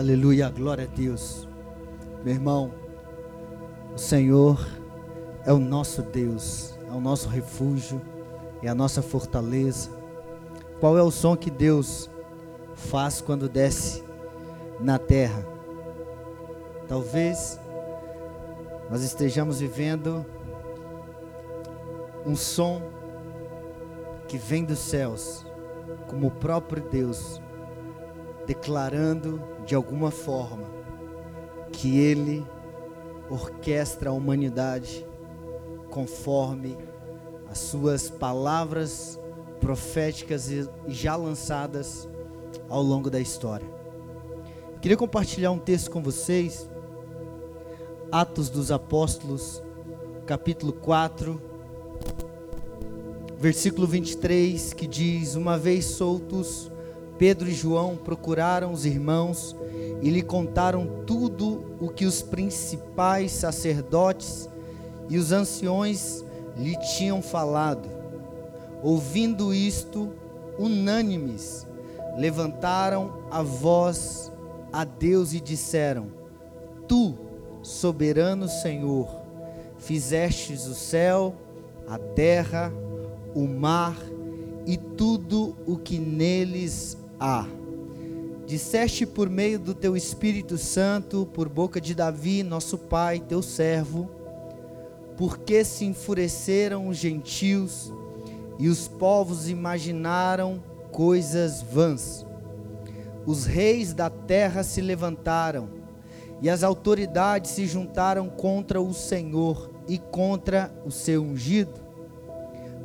Aleluia, glória a Deus. Meu irmão, o Senhor é o nosso Deus, é o nosso refúgio, é a nossa fortaleza. Qual é o som que Deus faz quando desce na terra? Talvez nós estejamos vivendo um som que vem dos céus, como o próprio Deus, declarando de alguma forma que Ele orquestra a humanidade conforme as suas palavras proféticas e já lançadas ao longo da história. Eu queria compartilhar um texto com vocês, Atos dos Apóstolos, capítulo 4, versículo 23, que diz: Uma vez soltos, Pedro e João procuraram os irmãos e lhe contaram tudo o que os principais sacerdotes e os anciões lhe tinham falado. Ouvindo isto, unânimes, levantaram a voz a Deus e disseram: Tu, soberano Senhor, fizestes o céu, a terra, o mar e tudo o que neles há. Disseste por meio do teu Espírito Santo, por boca de Davi, nosso pai, teu servo, porque se enfureceram os gentios e os povos imaginaram coisas vãs. Os reis da terra se levantaram e as autoridades se juntaram contra o Senhor e contra o seu ungido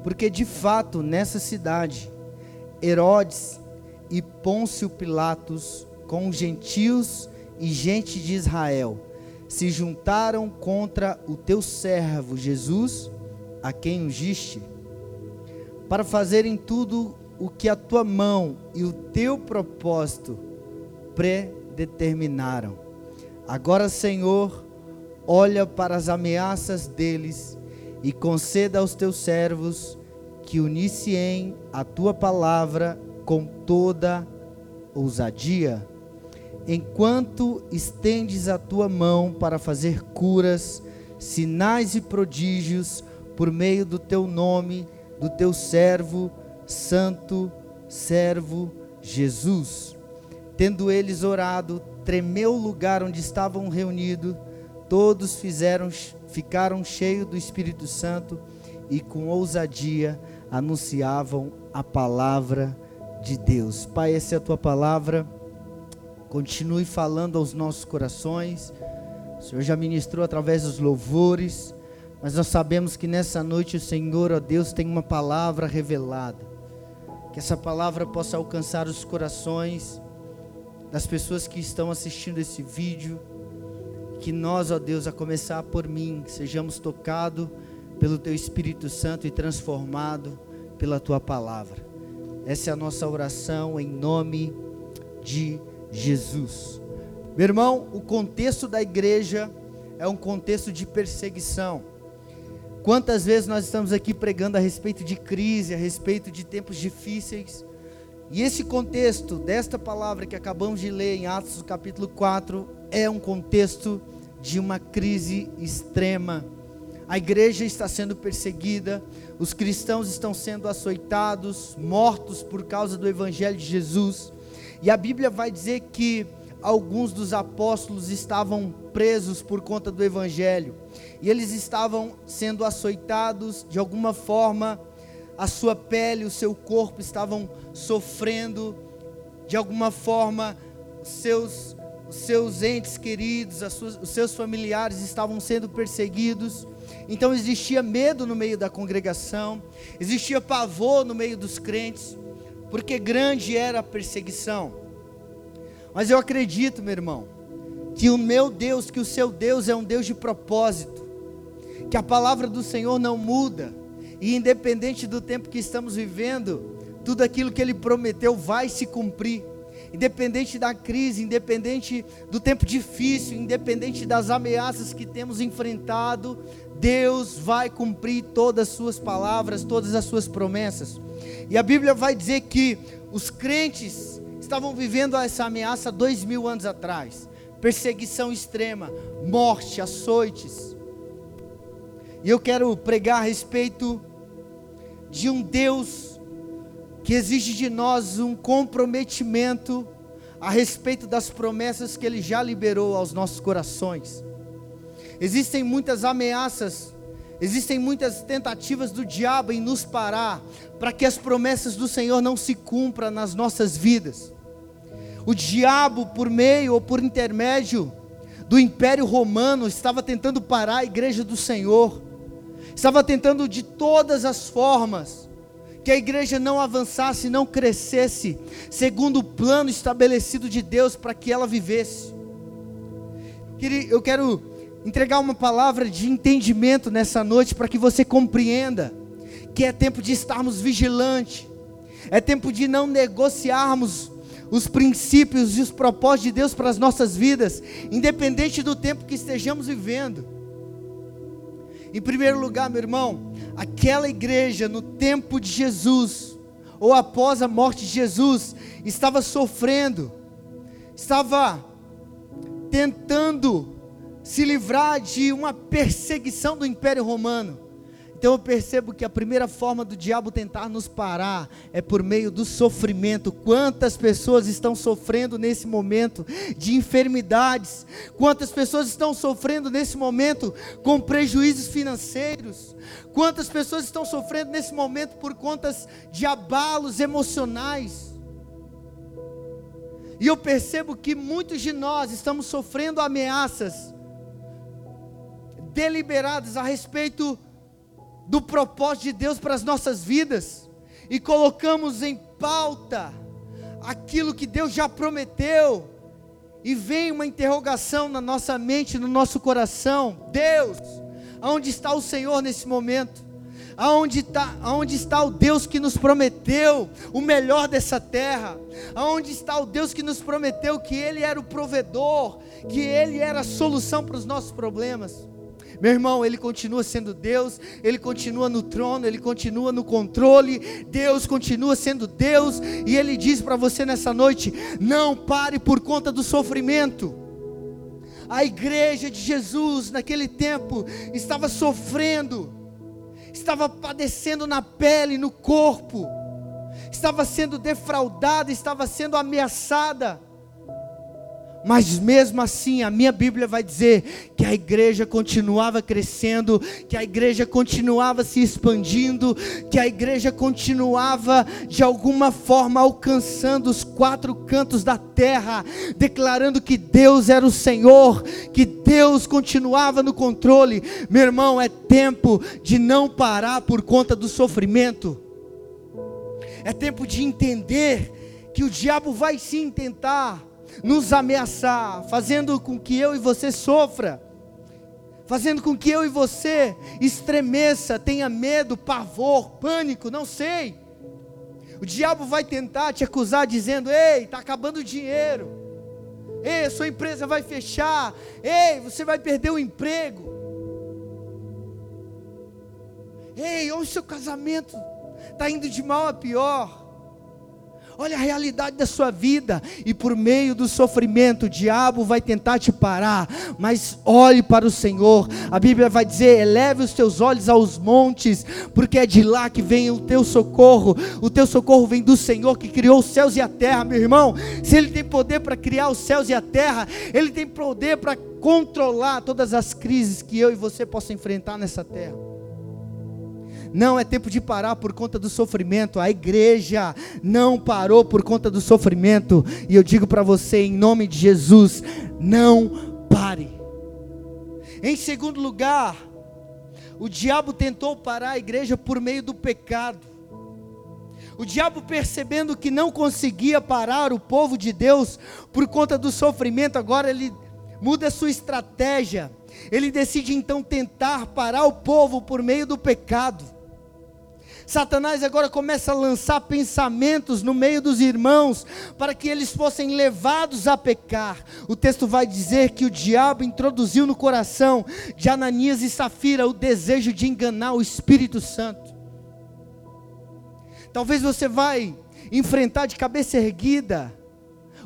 porque de fato nessa cidade, Herodes e Pôncio Pilatos, com gentios e gente de Israel, se juntaram contra o teu servo Jesus, a quem ungiste, para fazerem tudo o que a tua mão e o teu propósito predeterminaram. Agora, Senhor, olha para as ameaças deles e conceda aos teus servos que uniciem a tua palavra com toda ousadia, enquanto estendes a tua mão para fazer curas, sinais e prodígios por meio do teu nome, do teu servo, santo servo Jesus. Tendo eles orado, tremeu o lugar onde estavam reunidos, todos fizeram ficaram cheios do Espírito Santo e com ousadia anunciavam a palavra de Deus. Pai, essa é a tua palavra. Continue falando aos nossos corações. O Senhor já ministrou através dos louvores, mas nós sabemos que nessa noite o Senhor, ó Deus, tem uma palavra revelada. Que essa palavra possa alcançar os corações das pessoas que estão assistindo esse vídeo que nós, ó Deus, a começar por mim, sejamos tocados pelo Teu Espírito Santo e transformados pela Tua palavra. Essa é a nossa oração em nome de Jesus. Meu irmão, o contexto da igreja é um contexto de perseguição. Quantas vezes nós estamos aqui pregando a respeito de crise, a respeito de tempos difíceis, e esse contexto desta palavra que acabamos de ler em Atos capítulo 4 é um contexto de uma crise extrema. A igreja está sendo perseguida, os cristãos estão sendo açoitados, mortos por causa do evangelho de Jesus. E a Bíblia vai dizer que alguns dos apóstolos estavam presos por conta do evangelho. E eles estavam sendo açoitados de alguma forma a sua pele, o seu corpo estavam sofrendo, de alguma forma, seus, seus entes queridos, suas, os seus familiares estavam sendo perseguidos. Então existia medo no meio da congregação, existia pavor no meio dos crentes, porque grande era a perseguição. Mas eu acredito, meu irmão, que o meu Deus, que o seu Deus é um Deus de propósito, que a palavra do Senhor não muda e independente do tempo que estamos vivendo, tudo aquilo que ele prometeu vai se cumprir. Independente da crise, independente do tempo difícil, independente das ameaças que temos enfrentado, Deus vai cumprir todas as suas palavras, todas as suas promessas. E a Bíblia vai dizer que os crentes estavam vivendo essa ameaça dois mil anos atrás perseguição extrema, morte, açoites. E eu quero pregar a respeito de um Deus que exige de nós um comprometimento a respeito das promessas que Ele já liberou aos nossos corações. Existem muitas ameaças, existem muitas tentativas do diabo em nos parar, para que as promessas do Senhor não se cumpram nas nossas vidas. O diabo, por meio ou por intermédio do Império Romano, estava tentando parar a igreja do Senhor, estava tentando de todas as formas que a igreja não avançasse, não crescesse, segundo o plano estabelecido de Deus para que ela vivesse. Eu quero entregar uma palavra de entendimento nessa noite para que você compreenda que é tempo de estarmos vigilantes, é tempo de não negociarmos os princípios e os propósitos de Deus para as nossas vidas, independente do tempo que estejamos vivendo. Em primeiro lugar, meu irmão, aquela igreja no tempo de Jesus, ou após a morte de Jesus, estava sofrendo, estava tentando se livrar de uma perseguição do Império Romano. Então eu percebo que a primeira forma do diabo tentar nos parar é por meio do sofrimento. Quantas pessoas estão sofrendo nesse momento de enfermidades? Quantas pessoas estão sofrendo nesse momento com prejuízos financeiros? Quantas pessoas estão sofrendo nesse momento por contas de abalos emocionais? E eu percebo que muitos de nós estamos sofrendo ameaças deliberadas a respeito do propósito de Deus para as nossas vidas e colocamos em pauta aquilo que Deus já prometeu, e vem uma interrogação na nossa mente, no nosso coração: Deus, aonde está o Senhor nesse momento? Aonde está, aonde está o Deus que nos prometeu o melhor dessa terra? Aonde está o Deus que nos prometeu que Ele era o provedor, que Ele era a solução para os nossos problemas? Meu irmão, Ele continua sendo Deus, Ele continua no trono, Ele continua no controle, Deus continua sendo Deus, e Ele diz para você nessa noite: não pare por conta do sofrimento. A igreja de Jesus naquele tempo estava sofrendo, estava padecendo na pele, no corpo, estava sendo defraudada, estava sendo ameaçada mas mesmo assim, a minha Bíblia vai dizer que a igreja continuava crescendo, que a igreja continuava se expandindo, que a igreja continuava de alguma forma alcançando os quatro cantos da terra, declarando que Deus era o Senhor, que Deus continuava no controle. Meu irmão, é tempo de não parar por conta do sofrimento. É tempo de entender que o diabo vai sim tentar nos ameaçar, fazendo com que eu e você sofra, fazendo com que eu e você estremeça, tenha medo, pavor, pânico, não sei. O diabo vai tentar te acusar dizendo: "Ei, está acabando o dinheiro. Ei, sua empresa vai fechar. Ei, você vai perder o emprego. Ei, o seu casamento está indo de mal a pior. Olha a realidade da sua vida, e por meio do sofrimento, o diabo vai tentar te parar, mas olhe para o Senhor. A Bíblia vai dizer: eleve os teus olhos aos montes, porque é de lá que vem o teu socorro. O teu socorro vem do Senhor que criou os céus e a terra, meu irmão. Se Ele tem poder para criar os céus e a terra, Ele tem poder para controlar todas as crises que eu e você possam enfrentar nessa terra. Não é tempo de parar por conta do sofrimento. A igreja não parou por conta do sofrimento. E eu digo para você, em nome de Jesus, não pare. Em segundo lugar, o diabo tentou parar a igreja por meio do pecado. O diabo, percebendo que não conseguia parar o povo de Deus por conta do sofrimento, agora ele muda sua estratégia. Ele decide então tentar parar o povo por meio do pecado. Satanás agora começa a lançar pensamentos no meio dos irmãos para que eles fossem levados a pecar. O texto vai dizer que o diabo introduziu no coração de Ananias e Safira o desejo de enganar o Espírito Santo. Talvez você vai enfrentar de cabeça erguida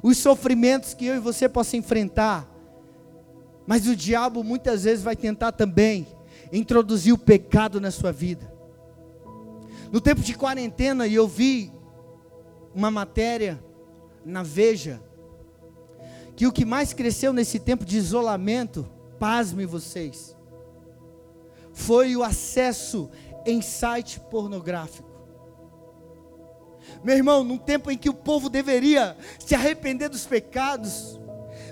os sofrimentos que eu e você possa enfrentar. Mas o diabo muitas vezes vai tentar também introduzir o pecado na sua vida. No tempo de quarentena, eu vi uma matéria na Veja que o que mais cresceu nesse tempo de isolamento, pasme vocês, foi o acesso em site pornográfico. Meu irmão, num tempo em que o povo deveria se arrepender dos pecados,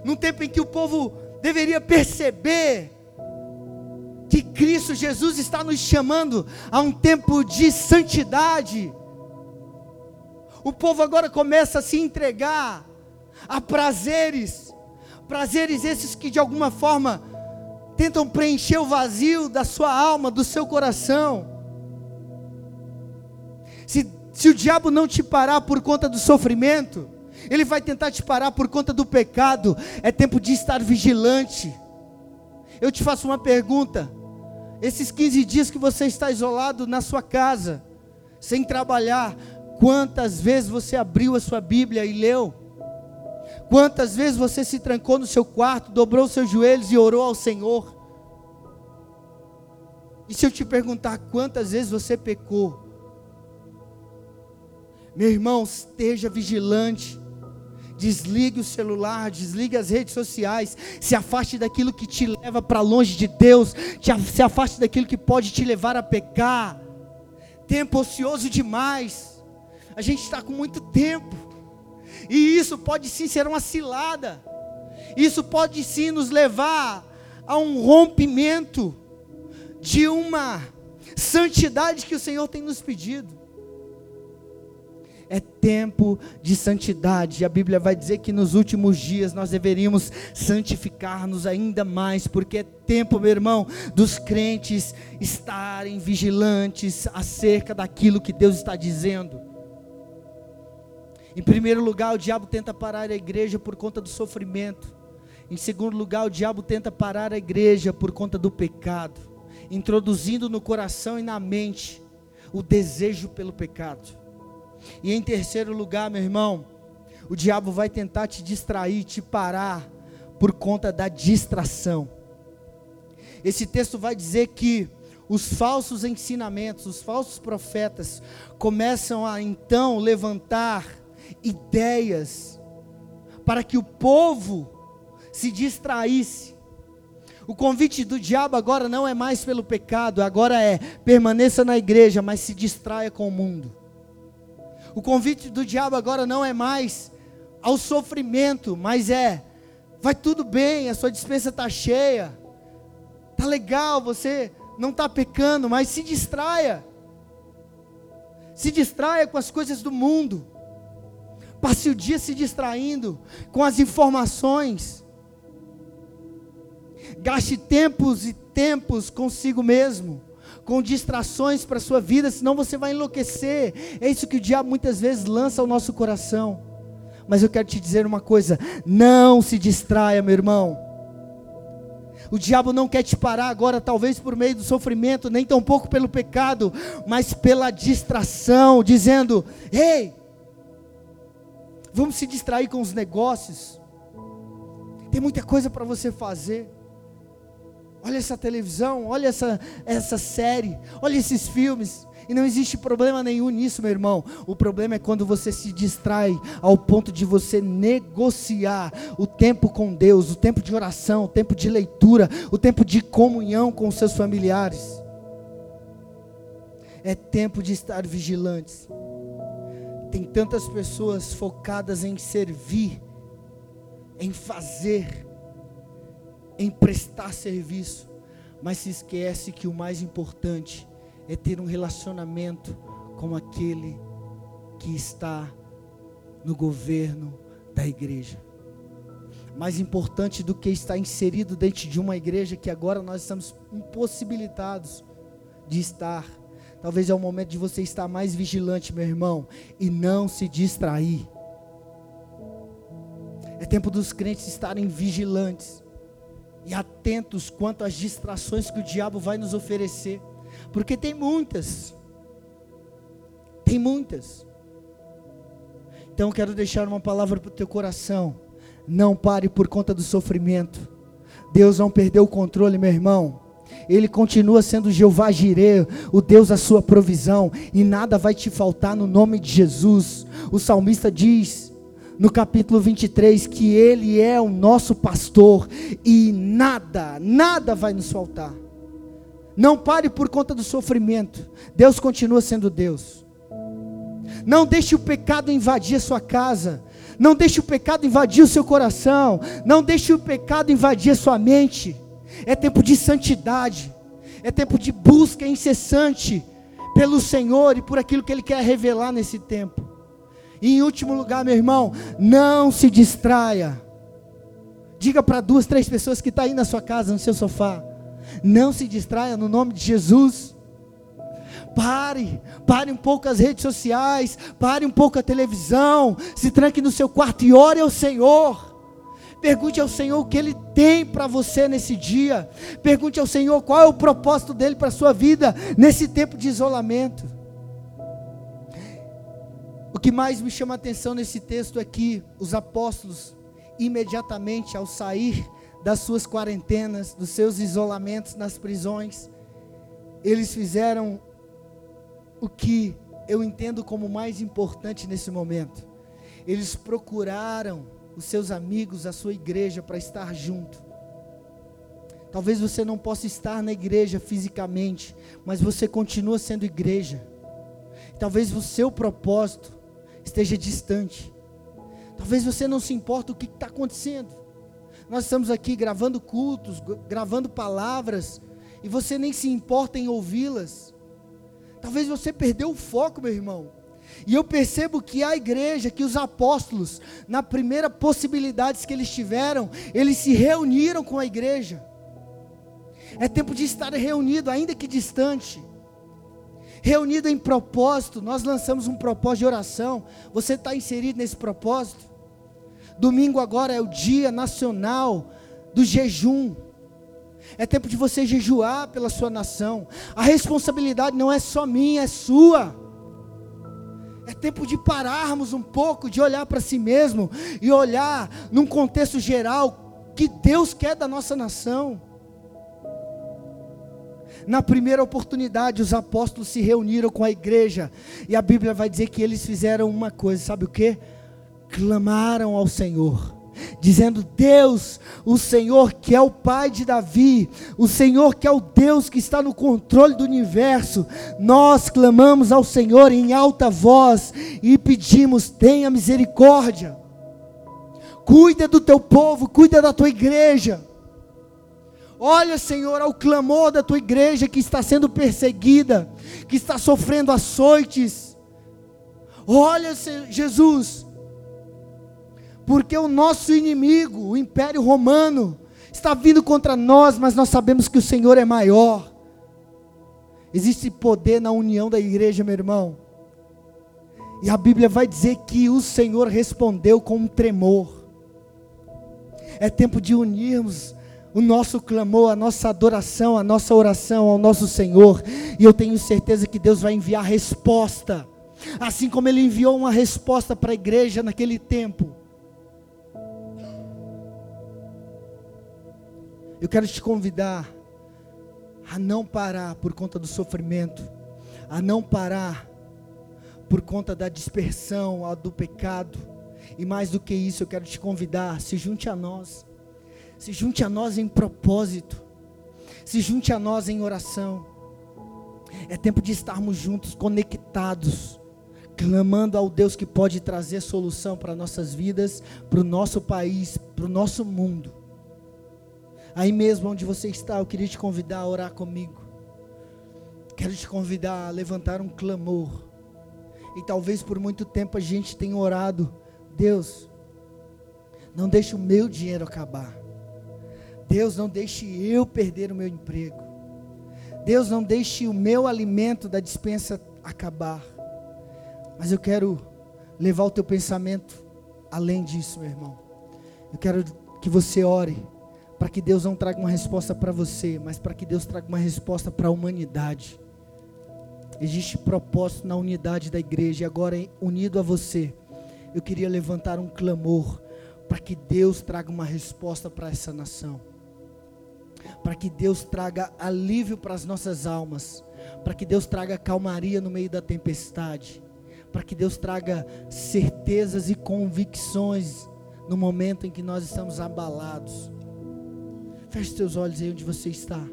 num tempo em que o povo deveria perceber que Cristo Jesus está nos chamando a um tempo de santidade. O povo agora começa a se entregar a prazeres, prazeres esses que de alguma forma tentam preencher o vazio da sua alma, do seu coração. Se, se o diabo não te parar por conta do sofrimento, ele vai tentar te parar por conta do pecado. É tempo de estar vigilante. Eu te faço uma pergunta: esses 15 dias que você está isolado na sua casa, sem trabalhar, quantas vezes você abriu a sua Bíblia e leu? Quantas vezes você se trancou no seu quarto, dobrou seus joelhos e orou ao Senhor? E se eu te perguntar quantas vezes você pecou? Meu irmão, esteja vigilante. Desligue o celular, desligue as redes sociais, se afaste daquilo que te leva para longe de Deus, se afaste daquilo que pode te levar a pecar. Tempo ocioso demais. A gente está com muito tempo. E isso pode sim ser uma cilada. Isso pode sim nos levar a um rompimento de uma santidade que o Senhor tem nos pedido. É tempo de santidade. A Bíblia vai dizer que nos últimos dias nós deveríamos santificar-nos ainda mais, porque é tempo, meu irmão, dos crentes estarem vigilantes acerca daquilo que Deus está dizendo. Em primeiro lugar, o diabo tenta parar a igreja por conta do sofrimento. Em segundo lugar, o diabo tenta parar a igreja por conta do pecado, introduzindo no coração e na mente o desejo pelo pecado. E em terceiro lugar, meu irmão, o diabo vai tentar te distrair, te parar por conta da distração. Esse texto vai dizer que os falsos ensinamentos, os falsos profetas começam a então levantar ideias para que o povo se distraísse. O convite do diabo agora não é mais pelo pecado, agora é permaneça na igreja, mas se distraia com o mundo. O convite do diabo agora não é mais ao sofrimento, mas é vai tudo bem, a sua dispensa está cheia, tá legal, você não está pecando, mas se distraia. Se distraia com as coisas do mundo. Passe o dia se distraindo com as informações. Gaste tempos e tempos consigo mesmo, com distrações para a sua vida, senão você vai enlouquecer. É isso que o diabo muitas vezes lança ao nosso coração. Mas eu quero te dizer uma coisa: não se distraia, meu irmão. O diabo não quer te parar agora, talvez por meio do sofrimento, nem tampouco pelo pecado, mas pela distração, dizendo: ei, Vamos se distrair com os negócios. Tem muita coisa para você fazer. Olha essa televisão, olha essa, essa série, olha esses filmes. E não existe problema nenhum nisso, meu irmão. O problema é quando você se distrai ao ponto de você negociar o tempo com Deus, o tempo de oração, o tempo de leitura, o tempo de comunhão com os seus familiares. É tempo de estar vigilantes. Tem tantas pessoas focadas em servir, em fazer, em prestar serviço, mas se esquece que o mais importante é ter um relacionamento com aquele que está no governo da igreja. Mais importante do que estar inserido dentro de uma igreja que agora nós estamos impossibilitados de estar Talvez é o momento de você estar mais vigilante, meu irmão, e não se distrair. É tempo dos crentes estarem vigilantes e atentos quanto às distrações que o diabo vai nos oferecer, porque tem muitas. Tem muitas. Então quero deixar uma palavra para o teu coração. Não pare por conta do sofrimento. Deus não perdeu o controle, meu irmão. Ele continua sendo Jeová Jireh, o Deus da sua provisão, e nada vai te faltar no nome de Jesus. O salmista diz no capítulo 23 que ele é o nosso pastor e nada, nada vai nos faltar. Não pare por conta do sofrimento. Deus continua sendo Deus. Não deixe o pecado invadir a sua casa. Não deixe o pecado invadir o seu coração. Não deixe o pecado invadir a sua mente. É tempo de santidade. É tempo de busca incessante pelo Senhor e por aquilo que Ele quer revelar nesse tempo. E em último lugar, meu irmão, não se distraia. Diga para duas, três pessoas que estão tá aí na sua casa, no seu sofá. Não se distraia no nome de Jesus. Pare, pare um pouco as redes sociais, pare um pouco a televisão, se tranque no seu quarto e ore ao Senhor. Pergunte ao Senhor o que Ele tem para você nesse dia. Pergunte ao Senhor qual é o propósito dele para a sua vida nesse tempo de isolamento. O que mais me chama a atenção nesse texto é que os apóstolos, imediatamente ao sair das suas quarentenas, dos seus isolamentos nas prisões, eles fizeram o que eu entendo como mais importante nesse momento. Eles procuraram os seus amigos, a sua igreja para estar junto. Talvez você não possa estar na igreja fisicamente, mas você continua sendo igreja. Talvez o seu propósito esteja distante. Talvez você não se importe o que está acontecendo. Nós estamos aqui gravando cultos, gravando palavras, e você nem se importa em ouvi-las. Talvez você perdeu o foco, meu irmão. E eu percebo que a igreja, que os apóstolos, na primeira possibilidades que eles tiveram, eles se reuniram com a igreja. É tempo de estar reunido, ainda que distante. Reunido em propósito, nós lançamos um propósito de oração. Você está inserido nesse propósito? Domingo agora é o dia nacional do jejum. É tempo de você jejuar pela sua nação. A responsabilidade não é só minha, é sua. É tempo de pararmos um pouco, de olhar para si mesmo e olhar num contexto geral que Deus quer da nossa nação. Na primeira oportunidade, os apóstolos se reuniram com a igreja, e a Bíblia vai dizer que eles fizeram uma coisa, sabe o que? Clamaram ao Senhor dizendo: Deus, o Senhor que é o Pai de Davi, o Senhor que é o Deus que está no controle do universo, nós clamamos ao Senhor em alta voz e pedimos: tenha misericórdia, cuida do teu povo, cuida da tua igreja. Olha, Senhor, ao clamor da tua igreja que está sendo perseguida, que está sofrendo açoites. Olha, Jesus, porque o nosso inimigo, o Império Romano, está vindo contra nós, mas nós sabemos que o Senhor é maior. Existe poder na união da igreja, meu irmão. E a Bíblia vai dizer que o Senhor respondeu com um tremor. É tempo de unirmos o nosso clamor, a nossa adoração, a nossa oração ao nosso Senhor. E eu tenho certeza que Deus vai enviar resposta. Assim como Ele enviou uma resposta para a igreja naquele tempo. Eu quero te convidar a não parar por conta do sofrimento, a não parar por conta da dispersão, do pecado. E mais do que isso, eu quero te convidar, se junte a nós. Se junte a nós em propósito. Se junte a nós em oração. É tempo de estarmos juntos, conectados, clamando ao Deus que pode trazer solução para nossas vidas, para o nosso país, para o nosso mundo. Aí mesmo onde você está, eu queria te convidar a orar comigo. Quero te convidar a levantar um clamor. E talvez por muito tempo a gente tenha orado, Deus, não deixe o meu dinheiro acabar. Deus, não deixe eu perder o meu emprego. Deus, não deixe o meu alimento da dispensa acabar. Mas eu quero levar o teu pensamento além disso, meu irmão. Eu quero que você ore para que Deus não traga uma resposta para você, mas para que Deus traga uma resposta para a humanidade. Existe propósito na unidade da igreja, e agora unido a você, eu queria levantar um clamor para que Deus traga uma resposta para essa nação. Para que Deus traga alívio para as nossas almas, para que Deus traga calmaria no meio da tempestade, para que Deus traga certezas e convicções no momento em que nós estamos abalados. Feche seus olhos aí onde você está.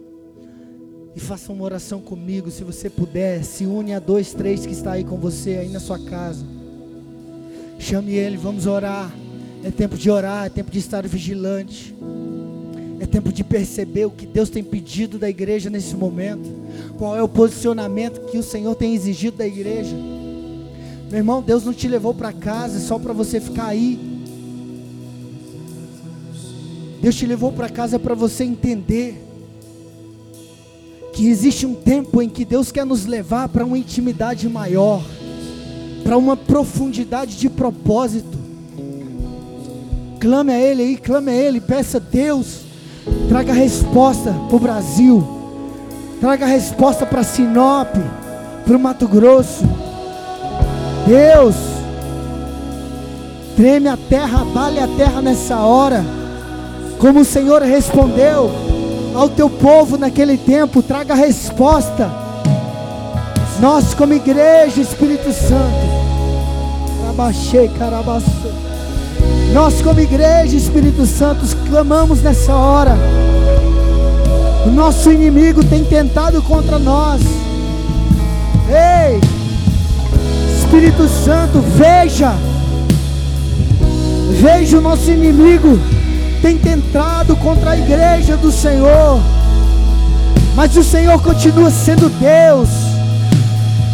E faça uma oração comigo, se você puder. Se une a dois, três que está aí com você, aí na sua casa. Chame ele, vamos orar. É tempo de orar, é tempo de estar vigilante. É tempo de perceber o que Deus tem pedido da igreja nesse momento. Qual é o posicionamento que o Senhor tem exigido da igreja. Meu irmão, Deus não te levou para casa só para você ficar aí Deus te levou para casa para você entender que existe um tempo em que Deus quer nos levar para uma intimidade maior, para uma profundidade de propósito. Clame a Ele aí, clame a Ele, peça a Deus, traga resposta para o Brasil, traga resposta para Sinop, para o Mato Grosso. Deus, treme a terra, abale a terra nessa hora. Como o Senhor respondeu ao teu povo naquele tempo, traga resposta. Nós, como igreja, Espírito Santo, nós, como igreja, Espírito Santo, clamamos nessa hora. O nosso inimigo tem tentado contra nós. Ei, Espírito Santo, veja, veja o nosso inimigo tem tentado contra a igreja do Senhor, mas o Senhor continua sendo Deus,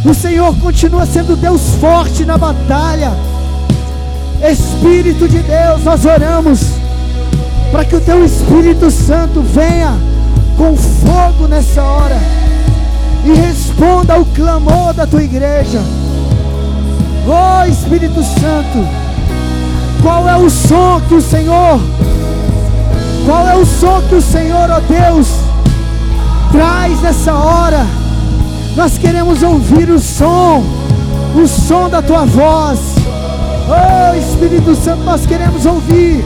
o Senhor continua sendo Deus forte na batalha. Espírito de Deus, nós oramos para que o Teu Espírito Santo venha com fogo nessa hora e responda ao clamor da Tua igreja. Oh Espírito Santo, qual é o som que o Senhor qual é o som que o Senhor, ó oh Deus, traz nessa hora? Nós queremos ouvir o som, o som da tua voz. Oh Espírito Santo, nós queremos ouvir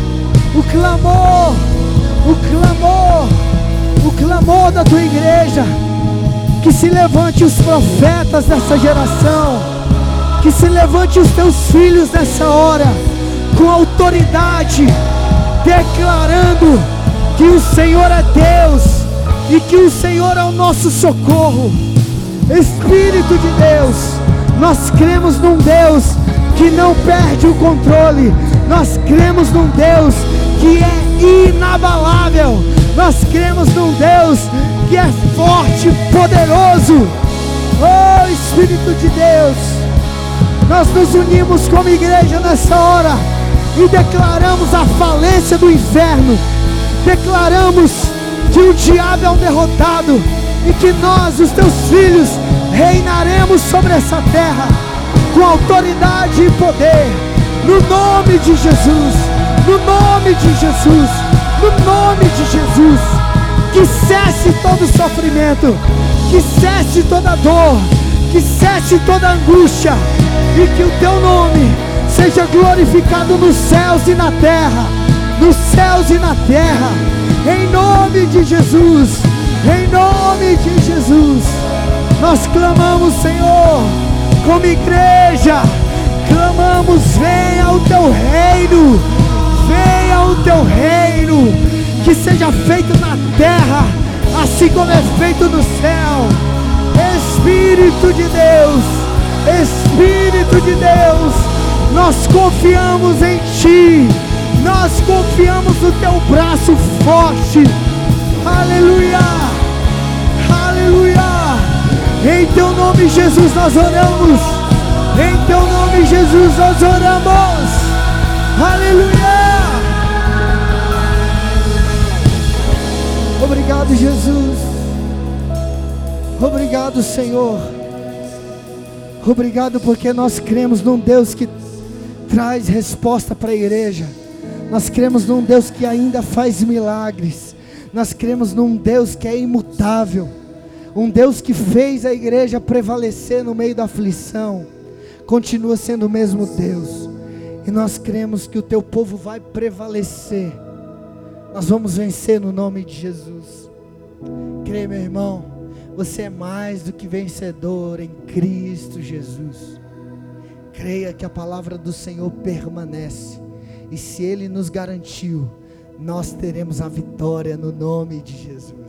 o clamor, o clamor, o clamor da tua igreja. Que se levante os profetas dessa geração, que se levante os teus filhos nessa hora, com autoridade, declarando que o Senhor é Deus e que o Senhor é o nosso socorro. Espírito de Deus, nós cremos num Deus que não perde o controle, nós cremos num Deus que é inabalável, nós cremos num Deus que é forte, poderoso. Oh Espírito de Deus, nós nos unimos como igreja nessa hora e declaramos a falência do inferno. Declaramos que o diabo é um derrotado e que nós, os teus filhos, reinaremos sobre essa terra com autoridade e poder, no nome de Jesus, no nome de Jesus, no nome de Jesus. Que cesse todo sofrimento, que cesse toda dor, que cesse toda angústia e que o teu nome seja glorificado nos céus e na terra nos céus e na terra, em nome de Jesus, em nome de Jesus, nós clamamos, Senhor, como igreja, clamamos: venha o teu reino, venha o teu reino, que seja feito na terra, assim como é feito no céu. Espírito de Deus, Espírito de Deus, nós confiamos em Ti nós confiamos no teu braço forte. Aleluia. Aleluia. Em teu nome, Jesus, nós oramos. Em teu nome, Jesus, nós oramos. Aleluia. Obrigado, Jesus. Obrigado, Senhor. Obrigado porque nós cremos num Deus que traz resposta para a igreja. Nós cremos num Deus que ainda faz milagres. Nós cremos num Deus que é imutável. Um Deus que fez a igreja prevalecer no meio da aflição. Continua sendo o mesmo Deus. E nós cremos que o teu povo vai prevalecer. Nós vamos vencer no nome de Jesus. Crê, meu irmão, você é mais do que vencedor em Cristo Jesus. Creia que a palavra do Senhor permanece. E se Ele nos garantiu, nós teremos a vitória no nome de Jesus.